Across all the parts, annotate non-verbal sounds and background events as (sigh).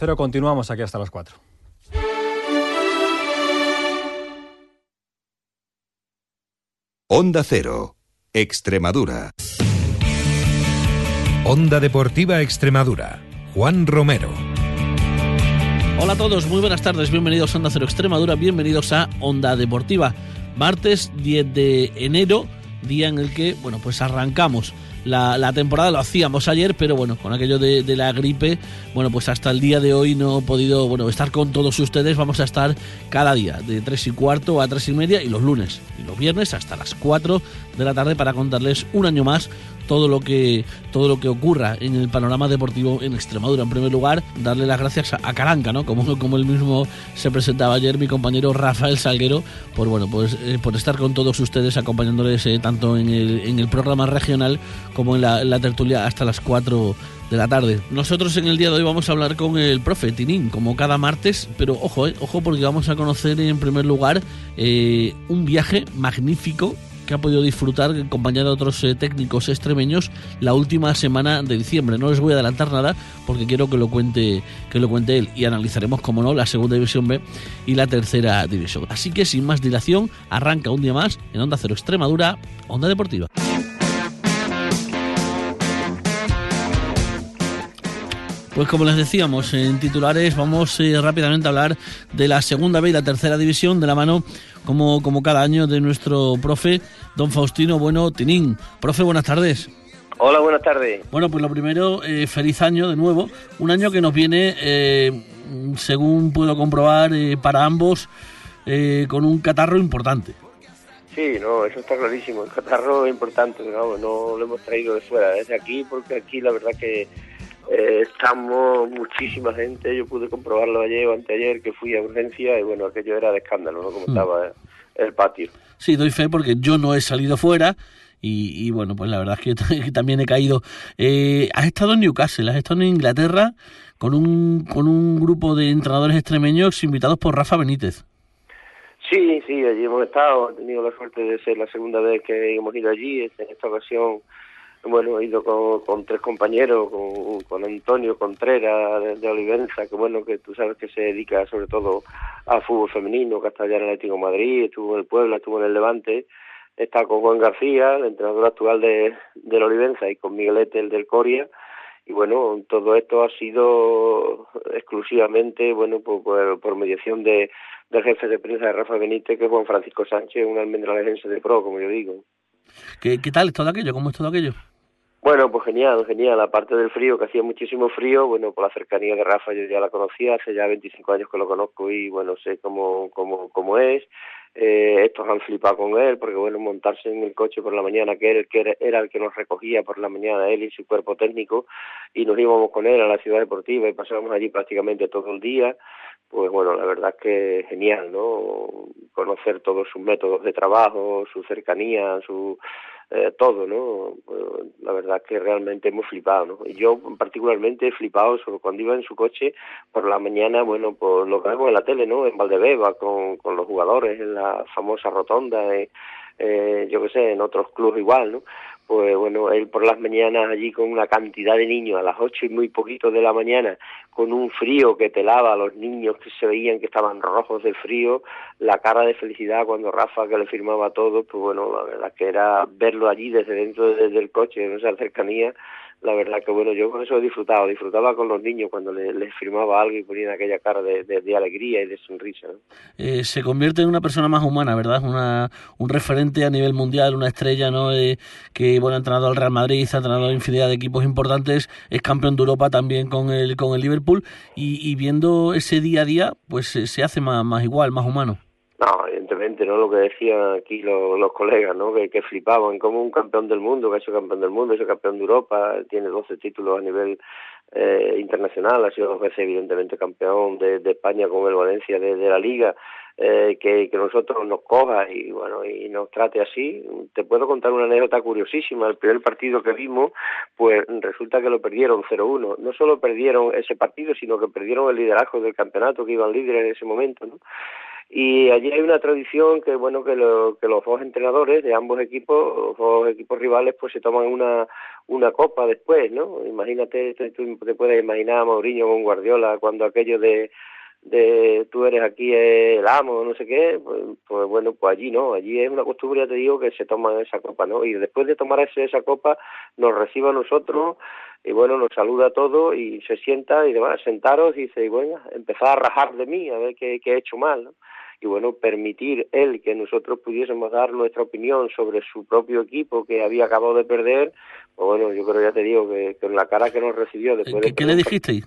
Pero continuamos aquí hasta las 4. Onda Cero, Extremadura. Onda Deportiva Extremadura. Juan Romero. Hola a todos, muy buenas tardes, bienvenidos a Onda Cero Extremadura, bienvenidos a Onda Deportiva. Martes 10 de enero, día en el que, bueno, pues arrancamos la, temporada, lo hacíamos ayer, pero bueno, con aquello de, de, la gripe, bueno, pues hasta el día de hoy no he podido, bueno, estar con todos ustedes, vamos a estar cada día, de 3 y cuarto a 3 y media, y los lunes y los viernes hasta las 4 de la tarde para contarles un año más todo lo que todo lo que ocurra en el panorama deportivo en Extremadura. En primer lugar, darle las gracias a, Caranca, ¿no? Como, como él mismo se presentaba ayer, mi compañero Rafael Salguero, por bueno, pues eh, por estar con todos ustedes, acompañándoles eh, tanto en el, en el programa regional como en la, tertulia hasta las 4 de la tarde. Nosotros en el día de hoy vamos a hablar con el profe Tinín, como cada martes, pero ojo, eh, ojo porque vamos a conocer en primer lugar un viaje magnífico que ha podido disfrutar acompañado de otros eh, técnicos extremeños la última semana de diciembre. No les voy a adelantar nada porque quiero que lo cuente, que lo cuente él y analizaremos, como no, la segunda división B y la tercera división. Así que sin más dilación, arranca un día más en Onda Cero Extremadura, Onda Deportiva. Pues como les decíamos en titulares, vamos eh, rápidamente a hablar de la segunda B y la tercera división de la mano, como, como cada año, de nuestro profe, don Faustino Bueno Tinín. Profe, buenas tardes. Hola, buenas tardes. Bueno, pues lo primero, eh, feliz año de nuevo. Un año que nos viene, eh, según puedo comprobar, para ambos, con un catarro importante. Sí, no, eso está clarísimo. El catarro es importante, no, no lo hemos traído de fuera, desde aquí, porque aquí la verdad que eh, estamos muchísima gente, yo pude comprobarlo ayer o anteayer que fui a urgencia y bueno, aquello era de escándalo, ¿no? Como mm. estaba el patio. Sí, doy fe porque yo no he salido fuera y, bueno, pues la verdad es (laughs) que, también he caído. Eh, has estado en Newcastle, has estado en Inglaterra con un, con un grupo de entrenadores extremeños invitados por Rafa Benítez. Sí, sí, allí hemos estado, he tenido la suerte de ser la segunda vez que hemos ido allí, en esta ocasión bueno, he ido con, tres compañeros, con, Antonio Contreras de, Olivenza, que bueno, que tú sabes que se dedica sobre todo al fútbol femenino, que está allá en el Atlético Madrid, estuvo en el Puebla, estuvo en el Levante, está con Juan García, el entrenador actual de, del Olivenza, y con Miguelete, el del Coria, y bueno, todo esto ha sido exclusivamente, bueno, por, por, mediación de, del jefe de prensa de Rafa Benítez, que es Juan Francisco Sánchez, un almendralejense de pro, como yo digo. ¿Qué, ¿Qué tal es todo aquello? ¿Cómo es todo aquello? Bueno, pues genial, genial. Aparte del frío, que hacía muchísimo frío, bueno, por la cercanía de Rafa yo ya la conocía, hace ya 25 años que lo conozco y bueno, sé cómo, cómo, cómo es. Eh, estos han flipado con él, porque bueno, montarse en el coche por la mañana, que era, que era el que nos recogía por la mañana, él y su cuerpo técnico, y nos íbamos con él a la ciudad deportiva y pasábamos allí prácticamente todo el día, pues bueno, la verdad es que genial, ¿no? Conocer todos sus métodos de trabajo, su cercanía, su eh, todo, ¿no? la verdad es que realmente hemos flipado, ¿no? Y yo particularmente he flipado sobre cuando iba en su coche por la mañana, bueno, por lo que vemos en la tele, ¿no? En Valdebeba, con, con los jugadores, en la famosa rotonda, eh, eh, yo qué sé, en otros clubes igual, ¿no? pues bueno, él por las mañanas allí con una cantidad de niños a las ocho y muy poquito de la mañana, con un frío que pelaba a los niños que se veían que estaban rojos de frío, la cara de felicidad cuando Rafa que le firmaba todo, pues bueno, la verdad que era verlo allí desde dentro del coche, en esa cercanía, la verdad que bueno, yo con eso he disfrutado, disfrutaba con los niños cuando les, firmaba algo y ponían aquella cara de, alegría y de sonrisa. Eh, se convierte en una persona más humana, ¿verdad? Una, un referente a nivel mundial, una estrella, ¿no? Eh, que, bueno, ha entrenado al Real Madrid, ha entrenado a infinidad de equipos importantes, es campeón de Europa también con el, con el Liverpool y, viendo ese día a día, pues se hace más, más igual, más humano. No, evidentemente, ¿no? Lo que decían aquí los, colegas, ¿no? Que, que, flipaban, como un campeón del mundo, que ha sido campeón del mundo, ha sido campeón de Europa, tiene 12 títulos a nivel eh, internacional, ha sido dos veces evidentemente campeón de, España con el Valencia de, la Liga, eh, que, que nosotros nos coja y bueno y nos trate así. Te puedo contar una anécdota curiosísima. El primer partido que vimos, pues resulta que lo perdieron 0-1. No solo perdieron ese partido, sino que perdieron el liderazgo del campeonato, que iban líderes en ese momento, ¿no? Y allí hay una tradición que bueno que, lo, que los dos entrenadores de ambos equipos los dos equipos rivales pues se toman una una copa después no imagínate tú te puedes imaginar a Mourinho con Guardiola cuando aquello de de tú eres aquí el amo, no sé qué, pues, pues, bueno, pues allí no, allí es una costumbre, ya te digo, que se toman esa copa, ¿no? Y después de tomar esa copa, nos recibe a nosotros y bueno, nos saluda a todos y se sienta y demás, sentaros y dice, y bueno, empezar a rajar de mí, a ver qué, qué he hecho mal, ¿no? Y bueno, permitir él que nosotros pudiésemos dar nuestra opinión sobre su propio equipo que había acabado de perder, pues bueno, yo creo, ya te digo, que con la cara que nos recibió después ¿Qué, de... ¿Qué le dijisteis?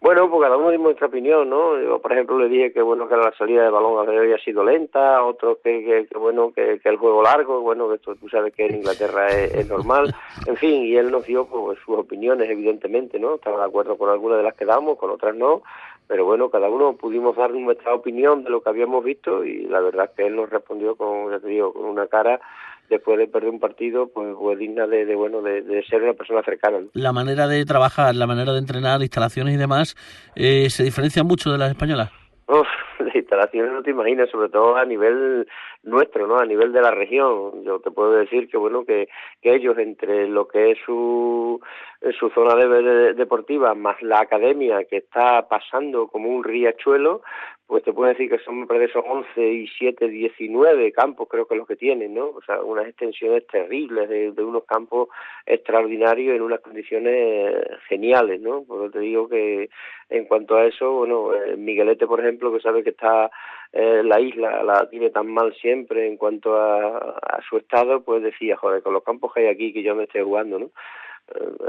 Bueno, pues cada uno dimos nuestra opinión, ¿no? Yo, por ejemplo, le dije que bueno que la salida de balón había sido lenta, otros que, que, bueno que, que, el juego largo, bueno que esto tú sabes que en Inglaterra es, normal, en fin, y él nos dio pues, sus opiniones, evidentemente, ¿no? Estaba de acuerdo con algunas de las que damos, con otras no, pero bueno, cada uno pudimos dar nuestra opinión de lo que habíamos visto y la verdad es que él nos respondió con, ya te digo, con una cara después de perder un partido, pues, pues digna de, de bueno de, de, ser una persona cercana. ¿no? La manera de trabajar, la manera de entrenar, instalaciones y demás, eh, ¿se diferencia mucho de las españolas? Uf, (laughs) las instalaciones no te imaginas, sobre todo a nivel nuestro, ¿no? A nivel de la región. Yo te puedo decir que, bueno, que, que ellos, entre lo que es su, su zona de, de, deportiva, más la academia, que está pasando como un riachuelo, pues te puedo decir que son, me parece, son 11 y 7, 19 campos, creo que los que tienen, ¿no? O sea, unas extensiones terribles de, unos campos extraordinarios en unas condiciones geniales, ¿no? Porque te digo que en cuanto a eso, bueno, Miguelete, por ejemplo, que sabe que está eh, la isla, la tiene tan mal siempre en cuanto a, a su estado, pues decía, joder, con los campos que hay aquí que yo me estoy jugando, ¿no?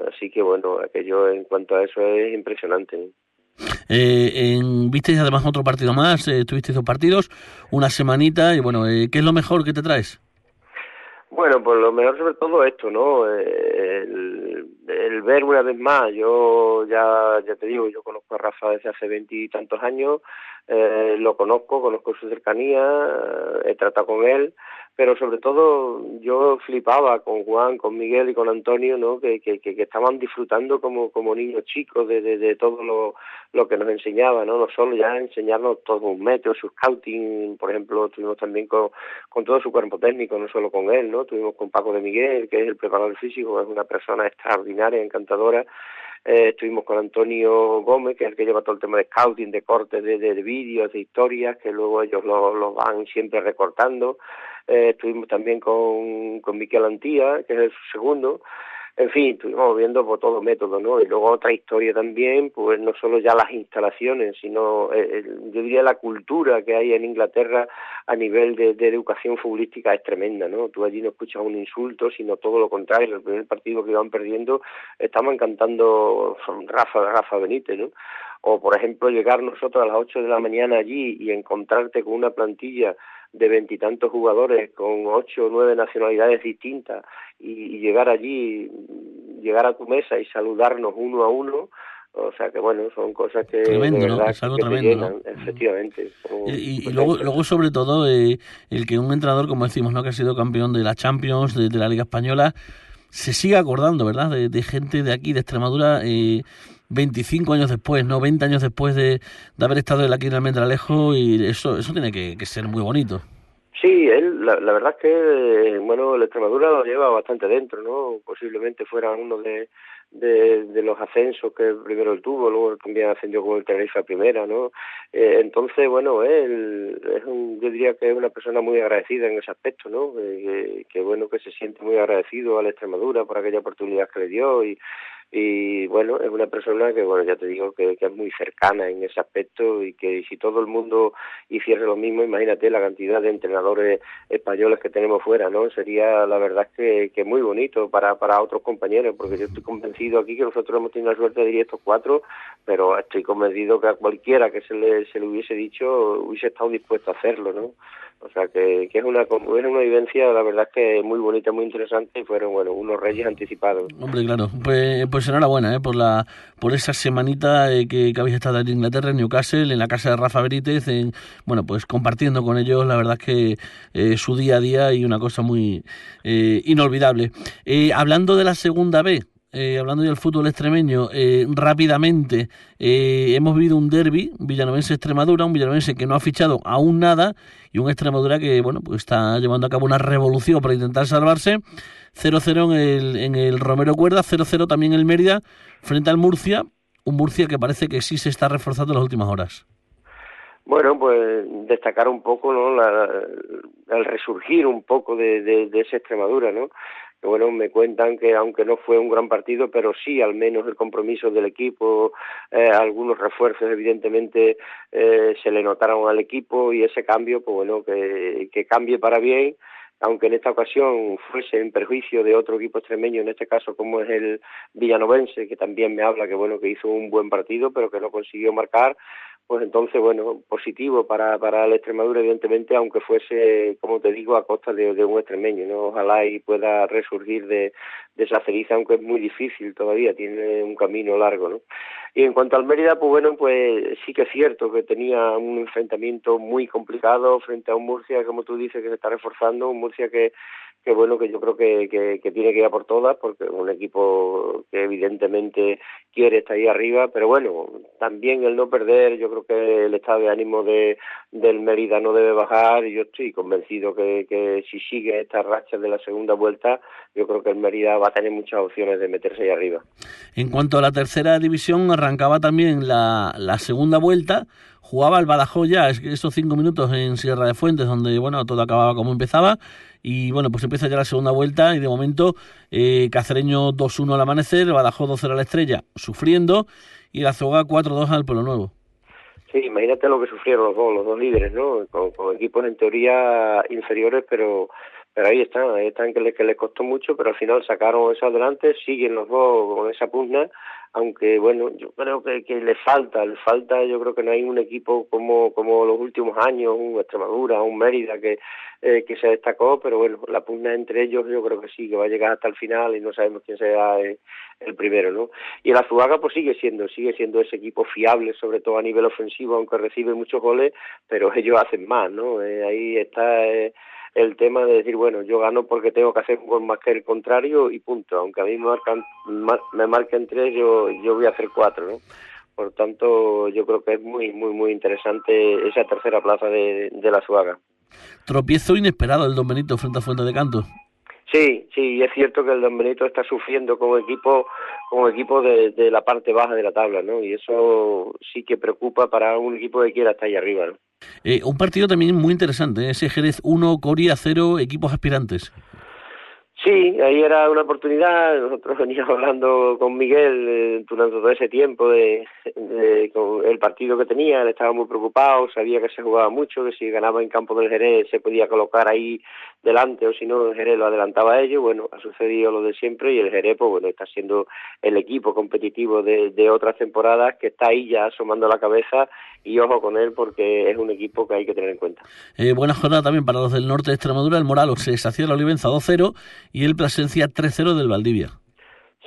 Así que bueno, aquello en cuanto a eso es impresionante. ¿no? Eh, en, visteis además otro partido más, eh, tuvisteis dos partidos, una semanita y bueno, eh, ¿qué es lo mejor que te traes? Bueno, pues lo mejor sobre todo esto, ¿no? El, el, ver una vez más, yo ya, ya te digo, yo conozco a Rafa desde hace veintitantos años, eh, lo conozco, conozco su cercanía, he tratado con él, pero sobre todo yo flipaba con Juan, con Miguel y con Antonio, ¿no? Que, que, que estaban disfrutando como, como niños chicos de, de, todo lo, lo, que nos enseñaba, ¿no? No solo ya enseñarnos todo un método, su scouting, por ejemplo, tuvimos también con, con todo su cuerpo técnico, no solo con él, ¿no? Tuvimos con Paco de Miguel, que es el preparador físico, es una persona extraordinaria, encantadora, eh, estuvimos con Antonio Gómez, que es el que lleva todo el tema de scouting, de cortes, de, de, de vídeos, de historias, que luego ellos lo, lo van siempre recortando. Eh, estuvimos también con, con Miquel Antía, que es el segundo. En fin, estuvimos viendo por todo método, ¿no? Y luego otra historia también, pues no solo ya las instalaciones, sino eh, yo diría la cultura que hay en Inglaterra a nivel de, de, educación futbolística es tremenda, ¿no? Tú allí no escuchas un insulto, sino todo lo contrario. El primer partido que iban perdiendo, estaban cantando Rafa, Rafa Benítez, ¿no? O, por ejemplo, llegar nosotros a las 8 de la mañana allí y encontrarte con una plantilla de veintitantos jugadores con ocho o nueve nacionalidades distintas y, y, llegar allí, llegar a tu mesa y saludarnos uno a uno, o sea que bueno, son cosas que tremendo, de verdad ¿no? es algo que tremendo, te llenan, ¿no? efectivamente. Y, y luego, luego, sobre todo, eh, el que un entrenador, como decimos, ¿no? que ha sido campeón de la Champions, de, de la Liga Española, se siga acordando, ¿verdad? De, de gente de aquí, de Extremadura, eh, 25 años después, ¿no? 20 años después de, de haber estado aquí en Almendralejo y eso, eso tiene que, que ser muy bonito. Sí, él, la, la, verdad es que, bueno, la Extremadura lo lleva bastante dentro, ¿no? Posiblemente fuera uno de, los ascensos que primero él tuvo, luego también ascendió con el Tenerife a primera, ¿no? Eh, entonces, bueno, él es un, yo diría que es una persona muy agradecida en ese aspecto, ¿no? Eh, que, bueno, que se siente muy agradecido a la Extremadura por aquella oportunidad que le dio y, y bueno, es una persona que, bueno, ya te digo que, que, es muy cercana en ese aspecto y que si todo el mundo hiciera lo mismo, imagínate la cantidad de entrenadores españoles que tenemos fuera, ¿no? Sería la verdad que, que muy bonito para, para otros compañeros, porque yo estoy convencido aquí que nosotros hemos tenido la suerte de ir estos cuatro, pero estoy convencido que a cualquiera que se le, se le hubiese dicho hubiese estado dispuesto a hacerlo, ¿no? O sea que, que es una es una vivencia, la verdad que muy bonita, muy interesante y fueron bueno unos reyes anticipados. Hombre, claro, pues, pues enhorabuena ¿eh? por la por esa semanita eh, que, que, habéis estado en Inglaterra, en Newcastle, en la casa de Rafa Benítez, en, bueno, pues compartiendo con ellos, la verdad que eh, su día a día y una cosa muy eh, inolvidable. Eh, hablando de la segunda B, eh, hablando del fútbol extremeño, eh, rápidamente, eh, hemos vivido un derby, Villanovense-Extremadura, un Villanovense que no ha fichado aún nada y un Extremadura que, bueno, pues está llevando a cabo una revolución para intentar salvarse. 0-0 en el, en el Romero Cuerda, 0-0 también en el Mérida, frente al Murcia, un Murcia que parece que sí se está reforzando en las últimas horas. Bueno, pues destacar un poco, ¿no? La, el resurgir un poco de, de, de esa Extremadura, ¿no? Bueno, me cuentan que aunque no fue un gran partido, pero sí al menos el compromiso del equipo, eh, algunos refuerzos evidentemente eh, se le notaron al equipo y ese cambio, pues bueno, que, que cambie para bien, aunque en esta ocasión fuese en perjuicio de otro equipo extremeño, en este caso como es el Villanovense, que también me habla que bueno que hizo un buen partido, pero que no consiguió marcar, pues entonces, bueno, positivo para, para el Extremadura, evidentemente, aunque fuese, como te digo, a costa de, de un extremeño, ¿no? Ojalá y pueda resurgir de, de esa ceriza, aunque es muy difícil todavía, tiene un camino largo, ¿no? Y en cuanto al Mérida, pues bueno, pues sí que es cierto que tenía un enfrentamiento muy complicado frente a un Murcia, como tú dices, que se está reforzando, un Murcia que que bueno que yo creo que, que, tiene que ir a por todas porque es un equipo que evidentemente quiere estar ahí arriba pero bueno también el no perder yo creo que el estado de ánimo de del Mérida no debe bajar y yo estoy convencido que, que si sigue esta racha de la segunda vuelta yo creo que el Mérida va a tener muchas opciones de meterse ahí arriba. En cuanto a la tercera división arrancaba también la, la segunda vuelta jugaba el Badajoz ya esos cinco minutos en Sierra de Fuentes donde bueno todo acababa como empezaba y bueno, pues empieza ya la segunda vuelta y de momento eh, Cacereño 2-1 al amanecer, Badajoz 2-0 a la estrella, sufriendo, y la Zoga 4-2 al Pueblo Nuevo. Sí, imagínate lo que sufrieron los dos, los dos líderes, ¿no? Con, con equipos en teoría inferiores, pero pero ahí están, ahí están que les, que les costó mucho, pero al final sacaron eso adelante, siguen los dos con esa pugna, aunque bueno, yo creo que, que le falta, le falta, yo creo que no hay un equipo como, como los últimos años, un Extremadura, un Mérida que, eh, que se destacó, pero bueno, la pugna entre ellos yo creo que sí, que va a llegar hasta el final y no sabemos quién será el, el primero, ¿no? Y el Azuaga pues sigue siendo, sigue siendo ese equipo fiable, sobre todo a nivel ofensivo, aunque recibe muchos goles, pero ellos hacen más, ¿no? Eh, ahí está... Eh, el tema de decir, bueno, yo gano porque tengo que hacer un más que el contrario y punto. Aunque a mí me marcan, me marquen tres, yo, yo voy a hacer cuatro, ¿no? Por tanto, yo creo que es muy, muy, muy interesante esa tercera plaza de, de la Suaga. Tropiezo inesperado el Don Benito frente a Fuente de Canto. Sí, sí, es cierto que el Don Benito está sufriendo como equipo, como equipo de, de, la parte baja de la tabla, ¿no? Y eso sí que preocupa para un equipo que quiera estar ahí arriba, ¿no? Eh, un partido también muy interesante, ¿eh? ese Jerez 1, Coria 0, equipos aspirantes. Sí, ahí era una oportunidad. Nosotros (laughs) veníamos hablando con Miguel eh, durante todo ese tiempo de, de, con el partido que tenía. Él estaba muy preocupado, sabía que se jugaba mucho, que si ganaba en campo del Jerez se podía colocar ahí delante o si no el Jerez lo adelantaba a ellos. Bueno, ha sucedido lo de siempre y el Jerez, pues bueno, está siendo el equipo competitivo de, de otras temporadas que está ahí ya asomando la cabeza y ojo con él porque es un equipo que hay que tener en cuenta. Eh, buena jornada también para los del norte de Extremadura. El Moralos se deshació la Olivenza 2-0 y el Plasencia 3-0 del Valdivia.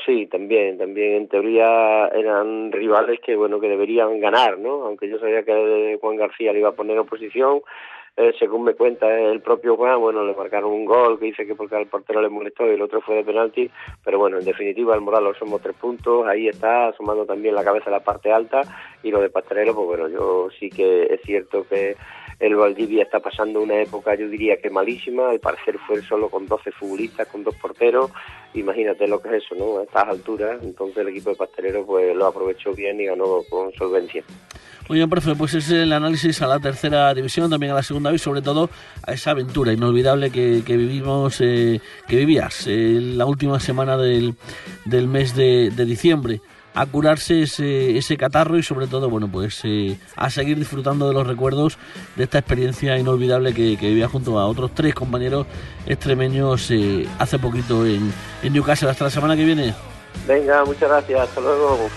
Sí, también, también en teoría eran rivales que bueno que deberían ganar, ¿no? Aunque yo sabía que Juan García le iba a poner oposición, eh, según me cuenta el propio Juan, bueno, le marcaron un gol que dice que porque al portero le molestó y el otro fue de penalti, pero bueno, en definitiva el Moralos somos tres puntos, ahí está, asomando también la cabeza a la parte alta y lo de Pastorelo, pues bueno, yo sí que es cierto que el Valdivia está pasando una época, yo diría que malísima, al parecer fue solo con 12 futbolistas, con dos porteros, imagínate lo que es eso, ¿no? A estas alturas, entonces el equipo de Pastelero pues lo aprovechó bien y ganó con solvencia. Muy bien, profe, pues es el análisis a la tercera división, también a la segunda y sobre todo a esa aventura inolvidable que, que vivimos, eh, que vivías eh, la última semana del, del mes de, de diciembre a curarse ese, ese catarro y sobre todo, bueno, pues eh, a seguir disfrutando de los recuerdos de esta experiencia inolvidable que, que vivía junto a otros tres compañeros extremeños eh, hace poquito en, en Newcastle. Hasta la semana que viene. Venga, muchas gracias. Hasta luego.